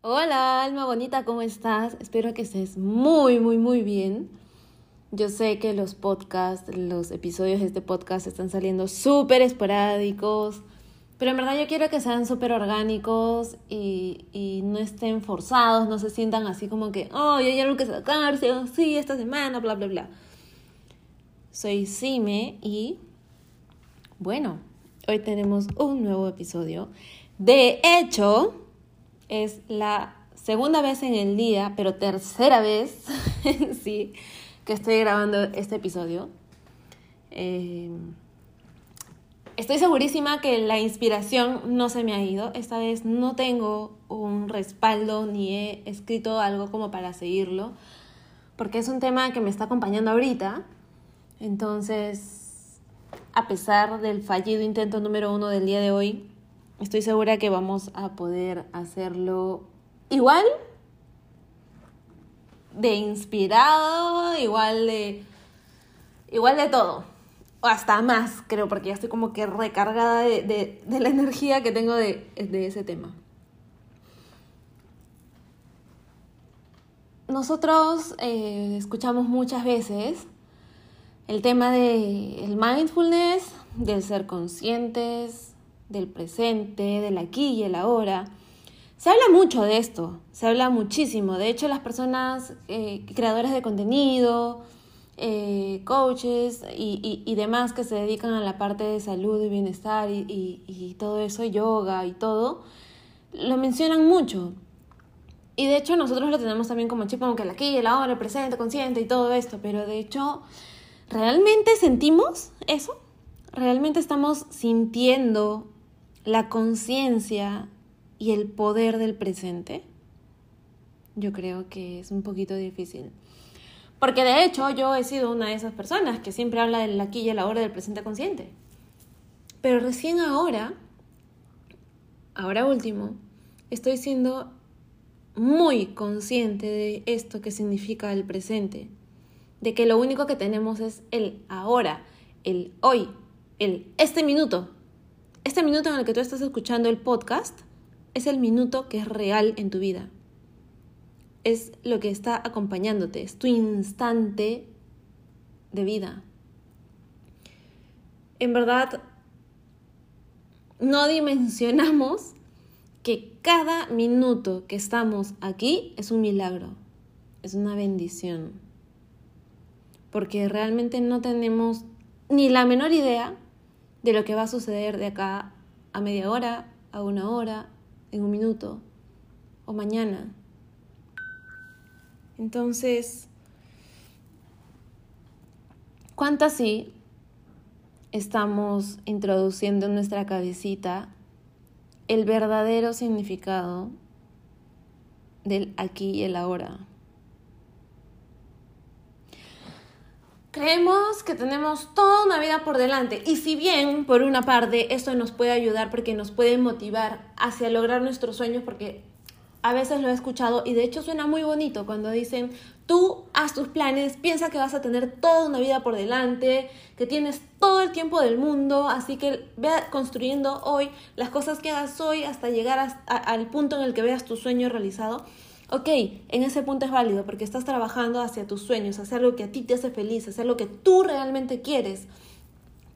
Hola, alma bonita, ¿cómo estás? Espero que estés muy, muy, muy bien. Yo sé que los podcasts, los episodios de este podcast están saliendo súper esporádicos, pero en verdad yo quiero que sean súper orgánicos y, y, no estén forzados, no se sientan así como que, oh, ya hay algo que sacarse, oh, sí, esta semana, bla, bla, bla. Soy Sime y, bueno, hoy tenemos un nuevo episodio. De hecho, es la segunda vez en el día, pero tercera vez, sí, que estoy grabando este episodio. Eh, estoy segurísima que la inspiración no se me ha ido. Esta vez no tengo un respaldo ni he escrito algo como para seguirlo, porque es un tema que me está acompañando ahorita. Entonces, a pesar del fallido intento número uno del día de hoy, estoy segura que vamos a poder hacerlo igual de inspirado, igual de igual de todo. O hasta más, creo, porque ya estoy como que recargada de, la energía que tengo de, ese tema. Nosotros eh, escuchamos muchas veces el tema del mindfulness, del ser conscientes, del presente, del aquí y el ahora. Se habla mucho de esto, se habla muchísimo. De hecho, las personas eh, creadoras de contenido, eh, coaches y, demás que se dedican a la parte de salud y bienestar y, todo eso, yoga y todo, lo mencionan mucho. Y de hecho nosotros lo tenemos también como chip, como que el aquí, el ahora, el presente, consciente y todo esto, pero de hecho, ¿realmente sentimos eso? ¿Realmente estamos sintiendo la conciencia y el poder del presente? Yo creo que es un poquito difícil. Porque de hecho yo he sido una de esas personas que siempre habla del aquí y el ahora del presente consciente. Pero recién ahora, ahora último, estoy siendo muy consciente de esto que significa el presente. De que lo único que tenemos es el ahora, el hoy, el este minuto. Este minuto en el que tú estás escuchando el podcast es el minuto que es real en tu vida. Es lo que está acompañándote, es tu instante de vida. En verdad, no dimensionamos que cada minuto que estamos aquí es un milagro, es una bendición. Porque realmente no tenemos ni la menor idea de lo que va a suceder de acá a media hora, a una hora, en un minuto o mañana. Entonces, ¿cuánto así estamos introduciendo en nuestra cabecita el verdadero significado del aquí y el ahora? Creemos que tenemos toda una vida por delante y si bien por una parte esto nos puede ayudar porque nos puede motivar hacia lograr nuestros sueños porque a veces lo he escuchado y de hecho suena muy bonito cuando dicen tú haz tus planes, piensa que vas a tener toda una vida por delante, que tienes todo el tiempo del mundo, así que ve construyendo hoy las cosas que hagas hoy hasta llegar al punto en el que veas tu sueño realizado. Ok, en ese punto es válido porque estás trabajando hacia tus sueños, hacer lo que a ti te hace feliz, hacer lo que tú realmente quieres.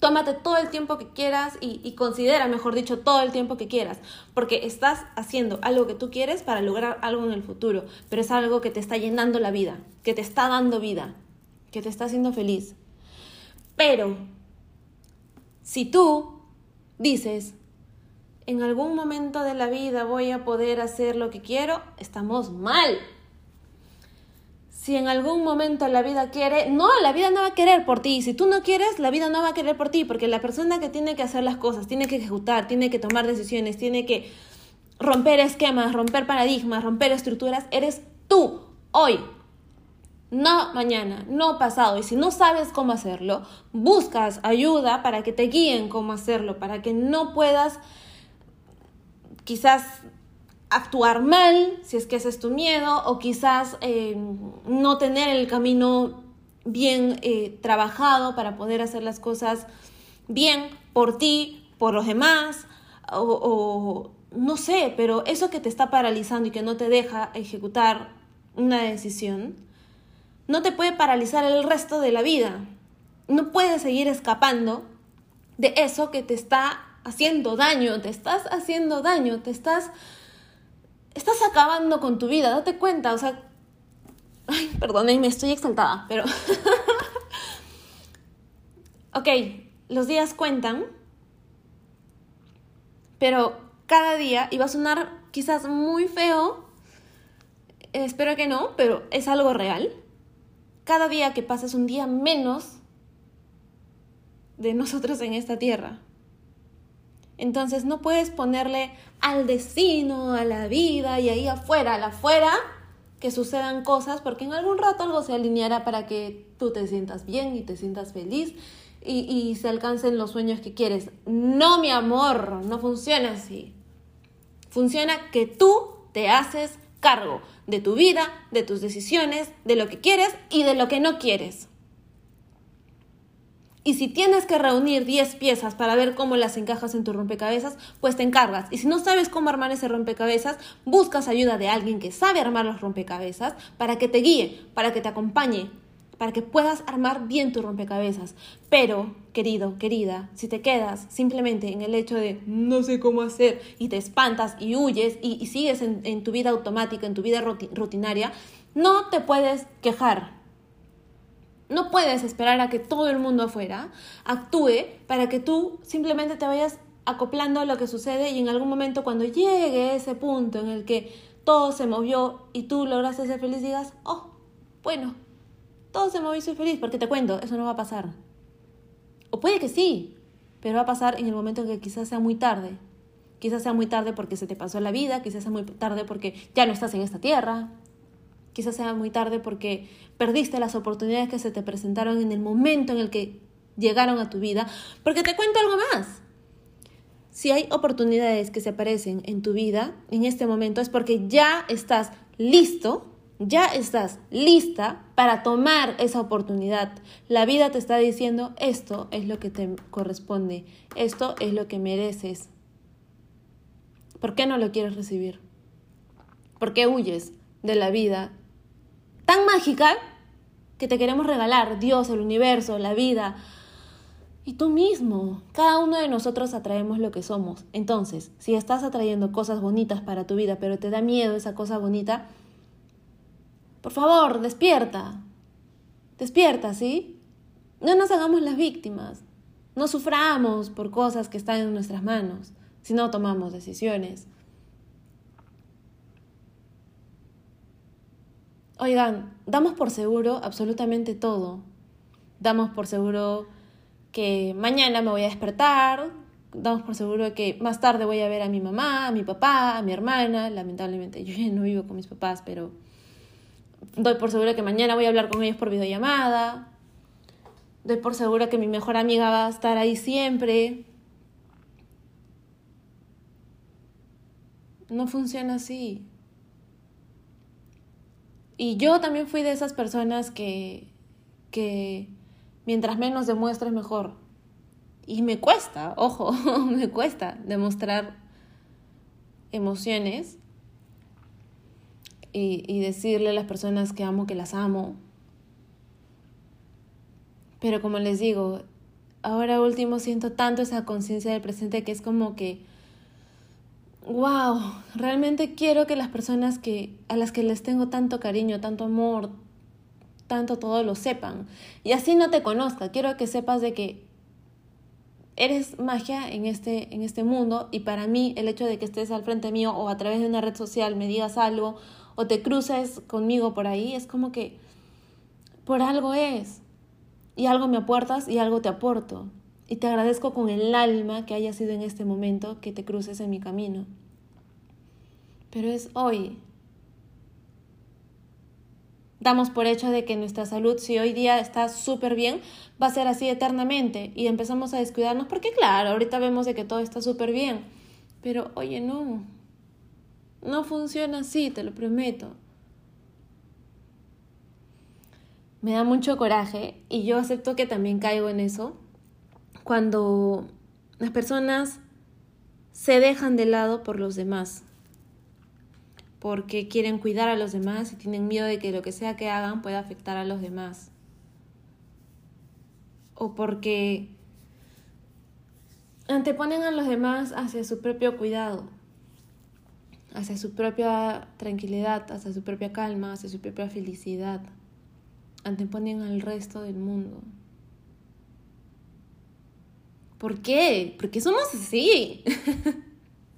Tómate todo el tiempo que quieras y, considera, mejor dicho, todo el tiempo que quieras, porque estás haciendo algo que tú quieres para lograr algo en el futuro, pero es algo que te está llenando la vida, que te está dando vida, que te está haciendo feliz. Pero, si tú dices, en algún momento de la vida voy a poder hacer lo que quiero, estamos mal. Si en algún momento la vida quiere, no, la vida no va a querer por ti. Si tú no quieres, la vida no va a querer por ti, porque la persona que tiene que hacer las cosas, tiene que ejecutar, tiene que tomar decisiones, tiene que romper esquemas, romper paradigmas, romper estructuras, eres tú, hoy. No mañana, no pasado. Y si no sabes cómo hacerlo, buscas ayuda para que te guíen cómo hacerlo, para que no puedas quizás actuar mal, si es que ese es tu miedo, o quizás eh, no tener el camino bien eh, trabajado para poder hacer las cosas bien por ti, por los demás, o, no sé, pero eso que te está paralizando y que no te deja ejecutar una decisión, no te puede paralizar el resto de la vida. No puedes seguir escapando de eso que te está haciendo daño, te estás haciendo daño, te estás estás acabando con tu vida, date cuenta, o sea, ay, me estoy exaltada, pero Ok, los días cuentan, pero cada día, y va a sonar quizás muy feo, espero que no, pero es algo real. Cada día que pasa es un día menos de nosotros en esta tierra. Entonces no puedes ponerle al destino, a la vida y ahí afuera, al afuera, que sucedan cosas, porque en algún rato algo se alineará para que tú te sientas bien y te sientas feliz y, se alcancen los sueños que quieres. No, mi amor, no funciona así. Funciona que tú te haces cargo de tu vida, de tus decisiones, de lo que quieres y de lo que no quieres. Y si tienes que reunir 10 piezas para ver cómo las encajas en tu rompecabezas, pues te encargas. Y si no sabes cómo armar ese rompecabezas, buscas ayuda de alguien que sabe armar los rompecabezas para que te guíe, para que te acompañe, para que puedas armar bien tu rompecabezas. Pero, querido, querida, si te quedas simplemente en el hecho de no sé cómo hacer y te espantas y huyes y, sigues en, en tu vida automática, en tu vida rutinaria, no te puedes quejar. No puedes esperar a que todo el mundo afuera actúe para que tú simplemente te vayas acoplando a lo que sucede y en algún momento cuando llegue ese punto en el que todo se movió y tú lograste ser feliz digas, oh, bueno, todo se movió y soy feliz, porque te cuento, eso no va a pasar. O puede que sí, pero va a pasar en el momento en que quizás sea muy tarde. Quizás sea muy tarde porque se te pasó la vida, quizás sea muy tarde porque ya no estás en esta tierra, quizás sea muy tarde porque perdiste las oportunidades que se te presentaron en el momento en el que llegaron a tu vida. Porque te cuento algo más. Si hay oportunidades que se aparecen en tu vida en este momento es porque ya estás listo ya estás lista para tomar esa oportunidad. La vida te está diciendo, esto es lo que te corresponde, esto es lo que mereces. ¿Por qué no lo quieres recibir? ¿Por qué huyes de la vida tan mágica que te queremos regalar? Dios, el universo, la vida. Y tú mismo, cada uno de nosotros atraemos lo que somos. Entonces, si estás atrayendo cosas bonitas para tu vida, pero te da miedo esa cosa bonita, por favor, despierta. Despierta, ¿sí? No nos hagamos las víctimas. No suframos por cosas que están en nuestras manos si no tomamos decisiones. Oigan, damos por seguro absolutamente todo. Damos por seguro que mañana me voy a despertar, damos por seguro que más tarde voy a ver a mi mamá, a mi papá, a mi hermana. Lamentablemente yo no vivo con mis papás, pero Doy por segura que mañana voy a hablar con ellos por videollamada. Doy por segura que mi mejor amiga va a estar ahí siempre. No funciona así. Y yo también fui de esas personas que, que mientras menos demuestres mejor. Y me cuesta, ojo, me cuesta demostrar emociones y, decirle a las personas que amo que las amo. Pero como les digo, ahora último siento tanto esa conciencia del presente que es como que, wow, realmente quiero que las personas que, a las que les tengo tanto cariño, tanto amor, tanto todo lo sepan. Y así no te conozca, quiero que sepas de que eres magia en este, en este mundo y para mí el hecho de que estés al frente mío o a través de una red social me digas algo o te cruces conmigo por ahí, es como que por algo es. Y algo me aportas y algo te aporto. Y te agradezco con el alma que haya sido en este momento que te cruces en mi camino. Pero es hoy. Damos por hecho de que nuestra salud, si hoy día está súper bien, va a ser así eternamente. Y empezamos a descuidarnos porque claro, ahorita vemos de que todo está súper bien. Pero oye, no, no funciona así, te lo prometo. Me da mucho coraje y yo acepto que también caigo en eso. Cuando las personas se dejan de lado por los demás, porque quieren cuidar a los demás y tienen miedo de que lo que sea que hagan pueda afectar a los demás, o porque anteponen a los demás hacia su propio cuidado, hacia su propia tranquilidad, hacia su propia calma, hacia su propia felicidad, anteponen al resto del mundo. ¿Por qué? Porque somos así.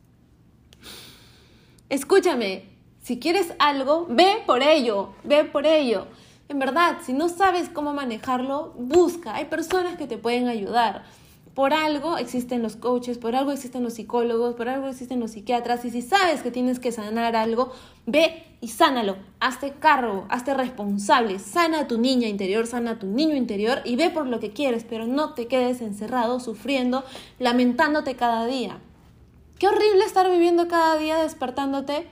Escúchame, si quieres algo, ve por ello, ve por ello. En verdad, si no sabes cómo manejarlo, busca. Hay personas que te pueden ayudar. Por algo existen los coaches, por algo existen los psicólogos, por algo existen los psiquiatras. Y si sabes que tienes que sanar algo, ve y sánalo. Hazte cargo, hazte responsable. Sana a tu niña interior, sana a tu niño interior y ve por lo que quieres, pero no te quedes encerrado, sufriendo, lamentándote cada día. Qué horrible estar viviendo cada día despertándote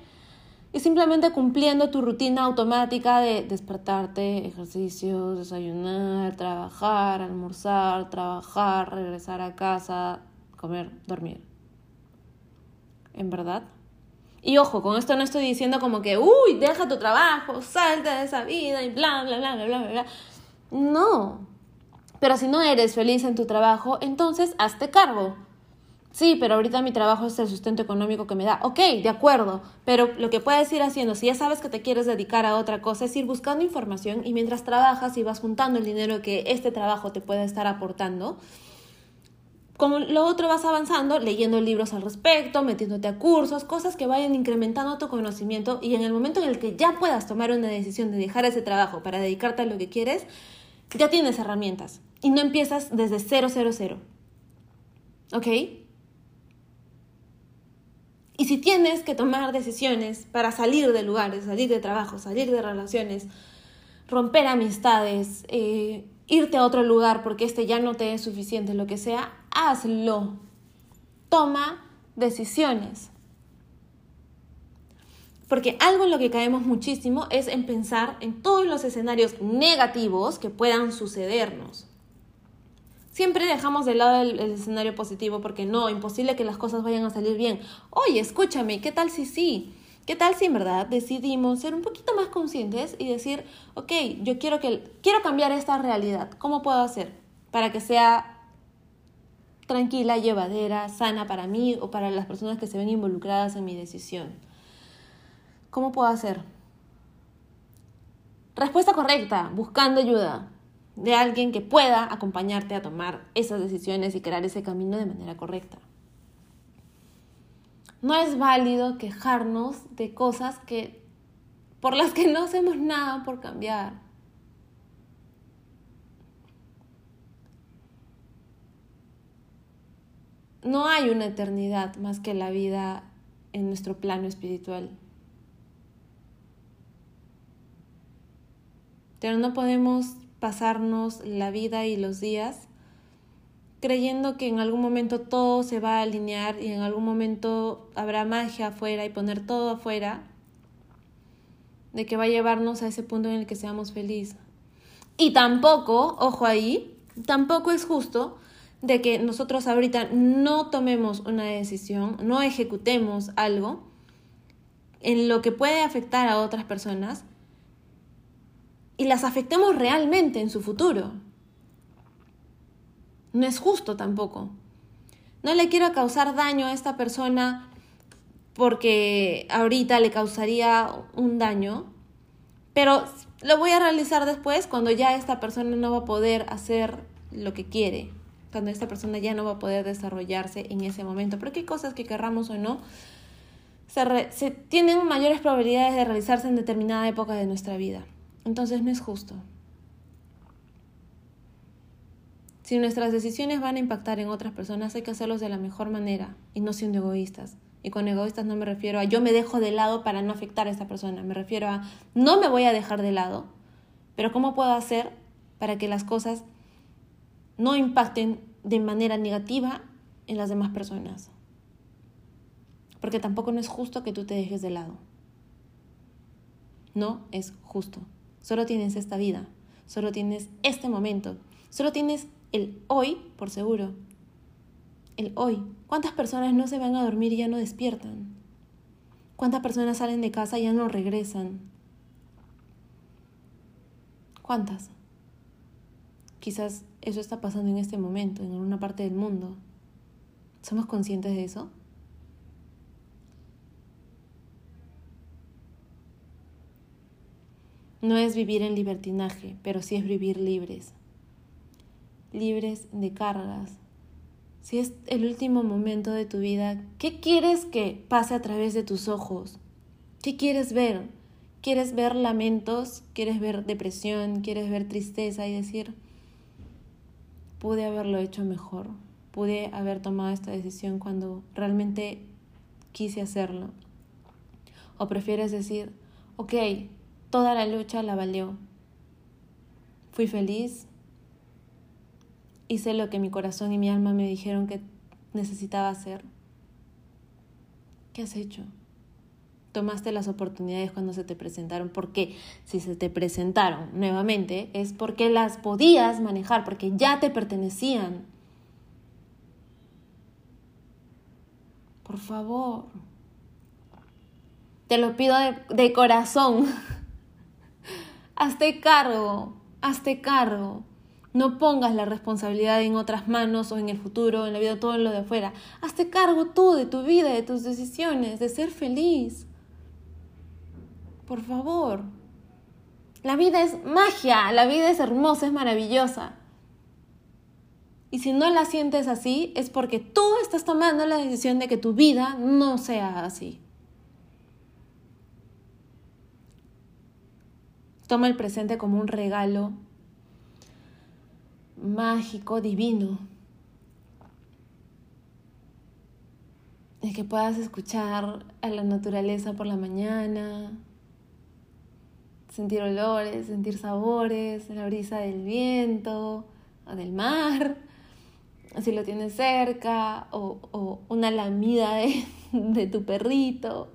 y simplemente cumpliendo tu rutina automática de despertarte, ejercicios, desayunar, trabajar, almorzar, trabajar, regresar a casa, comer, dormir. ¿En verdad? Y ojo, con esto no estoy diciendo como que, uy, deja tu trabajo, salta de esa vida y bla, bla, bla, bla, bla, bla. No. Pero si no eres feliz en tu trabajo, entonces hazte cargo Sí, pero ahorita mi trabajo es el sustento económico que me da. Ok, de acuerdo, pero lo que puedes ir haciendo, si ya sabes que te quieres dedicar a otra cosa, es ir buscando información y mientras trabajas y vas juntando el dinero que este trabajo te puede estar aportando, como lo otro vas avanzando, leyendo libros al respecto, metiéndote a cursos, cosas que vayan incrementando tu conocimiento y en el momento en el que ya puedas tomar una decisión de dejar ese trabajo para dedicarte a lo que quieres, ya tienes herramientas y no empiezas desde cero, cero, cero. ¿Ok? Y si tienes que tomar decisiones para salir de lugares, salir de trabajo, salir de relaciones, romper amistades, eh, irte a otro lugar porque este ya no te es suficiente, lo que sea, hazlo. Toma decisiones. Porque algo en lo que caemos muchísimo es en pensar en todos los escenarios negativos que puedan sucedernos. Siempre dejamos de lado el, escenario positivo porque no, imposible que las cosas vayan a salir bien. Oye, escúchame, ¿qué tal si sí? ¿Qué tal si en verdad decidimos ser un poquito más conscientes y decir, ok, yo quiero, que, quiero cambiar esta realidad? ¿Cómo puedo hacer para que sea tranquila, llevadera, sana para mí o para las personas que se ven involucradas en mi decisión? ¿Cómo puedo hacer? Respuesta correcta, buscando ayuda de alguien que pueda acompañarte a tomar esas decisiones y crear ese camino de manera correcta. No es válido quejarnos de cosas que por las que no hacemos nada por cambiar. No hay una eternidad más que la vida en nuestro plano espiritual. Pero no podemos pasarnos la vida y los días creyendo que en algún momento todo se va a alinear y en algún momento habrá magia afuera y poner todo afuera, de que va a llevarnos a ese punto en el que seamos felices. Y tampoco, ojo ahí, tampoco es justo de que nosotros ahorita no tomemos una decisión, no ejecutemos algo en lo que puede afectar a otras personas y las afectemos realmente en su futuro. No es justo tampoco. No le quiero causar daño a esta persona porque ahorita le causaría un daño, pero lo voy a realizar después cuando ya esta persona no va a poder hacer lo que quiere, cuando esta persona ya no va a poder desarrollarse en ese momento, porque hay cosas que querramos o no, se, se tienen mayores probabilidades de realizarse en determinada época de nuestra vida. Entonces no es justo. Si nuestras decisiones van a impactar en otras personas, hay que hacerlos de la mejor manera y no siendo egoístas. Y con egoístas no me refiero a yo me dejo de lado para no afectar a esa persona, me refiero a no me voy a dejar de lado, pero ¿cómo puedo hacer para que las cosas no impacten de manera negativa en las demás personas? Porque tampoco no es justo que tú te dejes de lado. No es justo. Solo tienes esta vida, solo tienes este momento, solo tienes el hoy por seguro. el hoy. ¿Cuántas personas no se van a dormir y ya no despiertan? ¿Cuántas personas salen de casa y ya no regresan? ¿Cuántas? Quizás eso está pasando en este momento, en alguna parte del mundo. ¿Somos conscientes de eso? No es vivir en libertinaje, pero sí es vivir libres. Libres de cargas. Si es el último momento de tu vida, ¿qué quieres que pase a través de tus ojos? ¿Qué quieres ver? ¿Quieres ver lamentos? ¿Quieres ver depresión? ¿Quieres ver tristeza y decir, pude haberlo hecho mejor? Pude haber tomado esta decisión cuando realmente quise hacerlo. O prefieres decir, ok, Toda la lucha la valió. Fui feliz. Hice lo que mi corazón y mi alma me dijeron que necesitaba hacer. ¿Qué has hecho? Tomaste las oportunidades cuando se te presentaron, porque si se te presentaron nuevamente es porque las podías manejar, porque ya te pertenecían. Por favor, te lo pido de, de corazón. Hazte cargo, hazte cargo. No pongas la responsabilidad en otras manos o en el futuro, en la vida, todo en lo de afuera. Hazte cargo tú de tu vida, de tus decisiones, de ser feliz. Por favor. La vida es magia, la vida es hermosa, es maravillosa. Y si no la sientes así, es porque tú estás tomando la decisión de que tu vida no sea así. Toma el presente como un regalo mágico, divino. Es que puedas escuchar a la naturaleza por la mañana, sentir olores, sentir sabores, la brisa del viento o del mar, si lo tienes cerca, o, una lamida de tu perrito,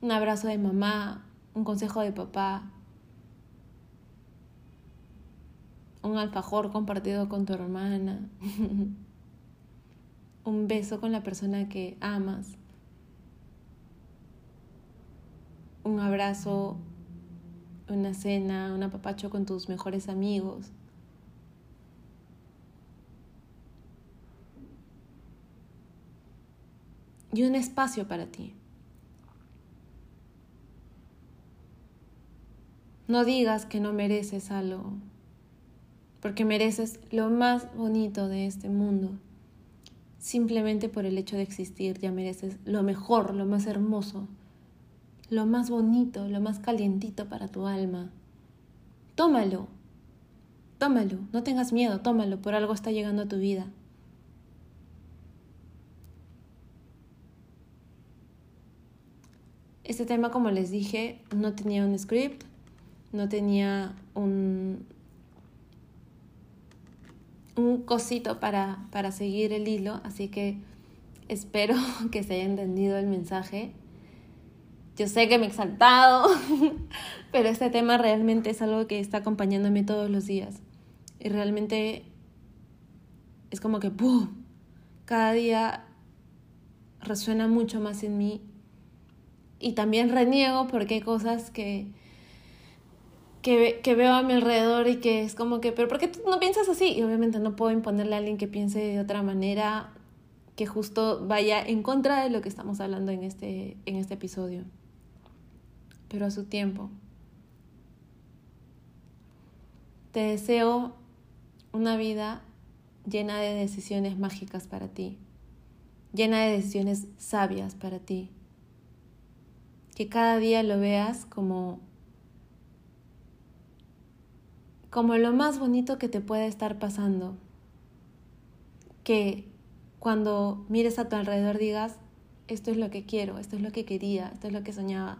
un abrazo de mamá, un consejo de papá, un alfajor compartido con tu hermana, un beso con la persona que amas, un abrazo, una cena, un apapacho con tus mejores amigos. Y un espacio para ti. No digas que no mereces algo, porque mereces lo más bonito de este mundo. Simplemente por el hecho de existir ya mereces lo mejor, lo más hermoso, lo más bonito, lo más calientito para tu alma. Tómalo, tómalo, no tengas miedo, tómalo, por algo está llegando a tu vida. Este tema, como les dije, no tenía un script, no tenía un, un cosito para, para seguir el hilo, así que espero que se haya entendido el mensaje. Yo sé que me he exaltado, pero este tema realmente es algo que está acompañándome todos los días. Y realmente es como que ¡pum! cada día resuena mucho más en mí. Y también reniego porque hay cosas que, veo a mi alrededor y que es como que, pero ¿por qué tú no piensas así? Y obviamente no puedo imponerle a alguien que piense de otra manera que justo vaya en contra de lo que estamos hablando en este, en este episodio. Pero a su tiempo. Te deseo una vida llena de decisiones mágicas para ti, llena de decisiones sabias para ti. Que cada día lo veas como como lo más bonito que te puede estar pasando. Que cuando mires a tu alrededor digas, esto es lo que quiero, esto es lo que quería, esto es lo que soñaba.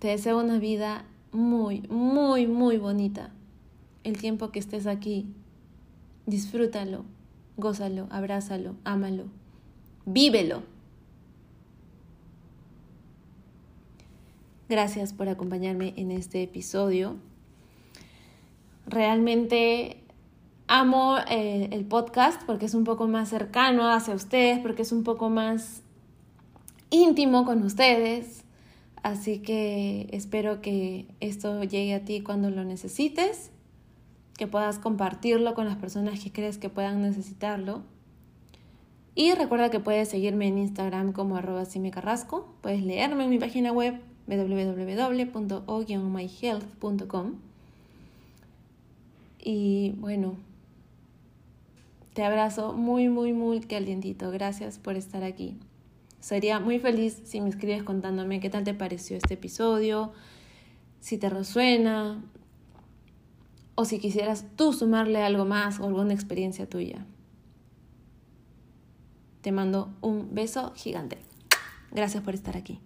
Te deseo una vida muy, muy, muy bonita. El tiempo que estés aquí, disfrútalo, gózalo, abrázalo, ámalo, vívelo. Gracias por acompañarme en este episodio. Realmente amo eh, el podcast porque es un poco más cercano hacia ustedes, porque es un poco más íntimo con ustedes. Así que espero que esto llegue a ti cuando lo necesites, que puedas compartirlo con las personas que crees que puedan necesitarlo. Y recuerda que puedes seguirme en Instagram como arroba. Puedes leerme en mi página web www.o-myhealth.com. Y bueno, te abrazo muy, muy, muy calientito. Gracias por estar aquí. Sería muy feliz si me escribes contándome qué tal te pareció este episodio, si te resuena o si quisieras tú sumarle algo más o alguna experiencia tuya. Te mando un beso gigante. Gracias por estar aquí.